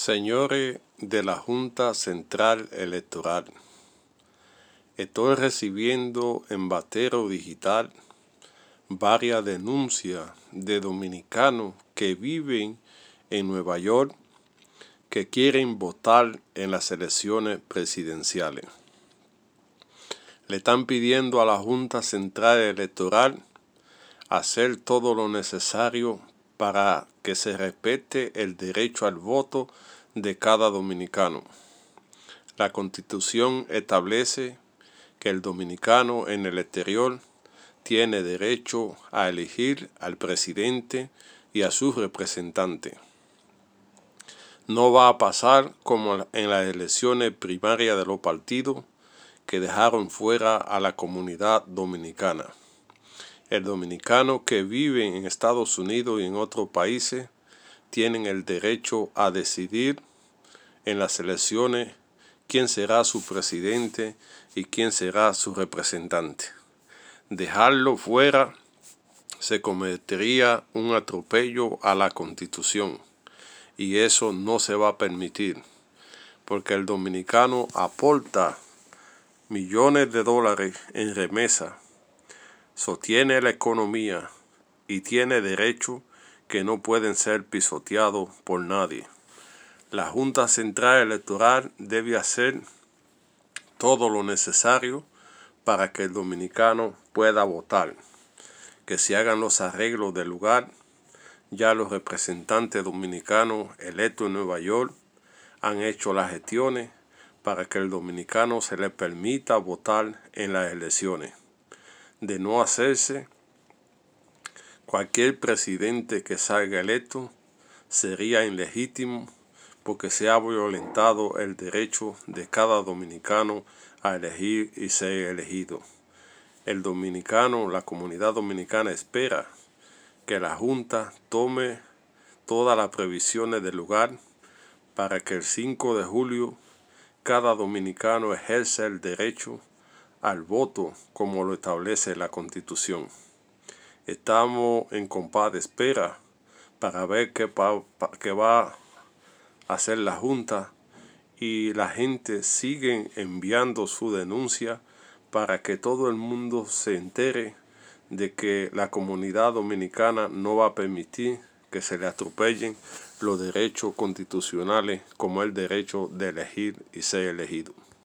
Señores de la Junta Central Electoral, estoy recibiendo en Batero Digital varias denuncias de dominicanos que viven en Nueva York que quieren votar en las elecciones presidenciales. Le están pidiendo a la Junta Central Electoral hacer todo lo necesario para que se respete el derecho al voto de cada dominicano. La Constitución establece que el dominicano en el exterior tiene derecho a elegir al presidente y a su representante. No va a pasar como en las elecciones primarias de los partidos que dejaron fuera a la comunidad dominicana. El dominicano que vive en Estados Unidos y en otros países tienen el derecho a decidir en las elecciones quién será su presidente y quién será su representante. Dejarlo fuera se cometería un atropello a la constitución y eso no se va a permitir porque el dominicano aporta millones de dólares en remesa sostiene la economía y tiene derechos que no pueden ser pisoteados por nadie. La Junta Central Electoral debe hacer todo lo necesario para que el dominicano pueda votar, que se hagan los arreglos del lugar. Ya los representantes dominicanos electos en Nueva York han hecho las gestiones para que el dominicano se le permita votar en las elecciones de no hacerse, cualquier presidente que salga electo sería ilegítimo porque se ha violentado el derecho de cada dominicano a elegir y ser elegido. El dominicano, la comunidad dominicana espera que la Junta tome todas las previsiones del lugar para que el 5 de julio cada dominicano ejerza el derecho al voto como lo establece la Constitución. Estamos en compás de espera para ver qué, va a hacer la Junta y la gente sigue enviando su denuncia para que todo el mundo se entere de que la comunidad dominicana no va a permitir que se le atropellen los derechos constitucionales como el derecho de elegir y ser elegido.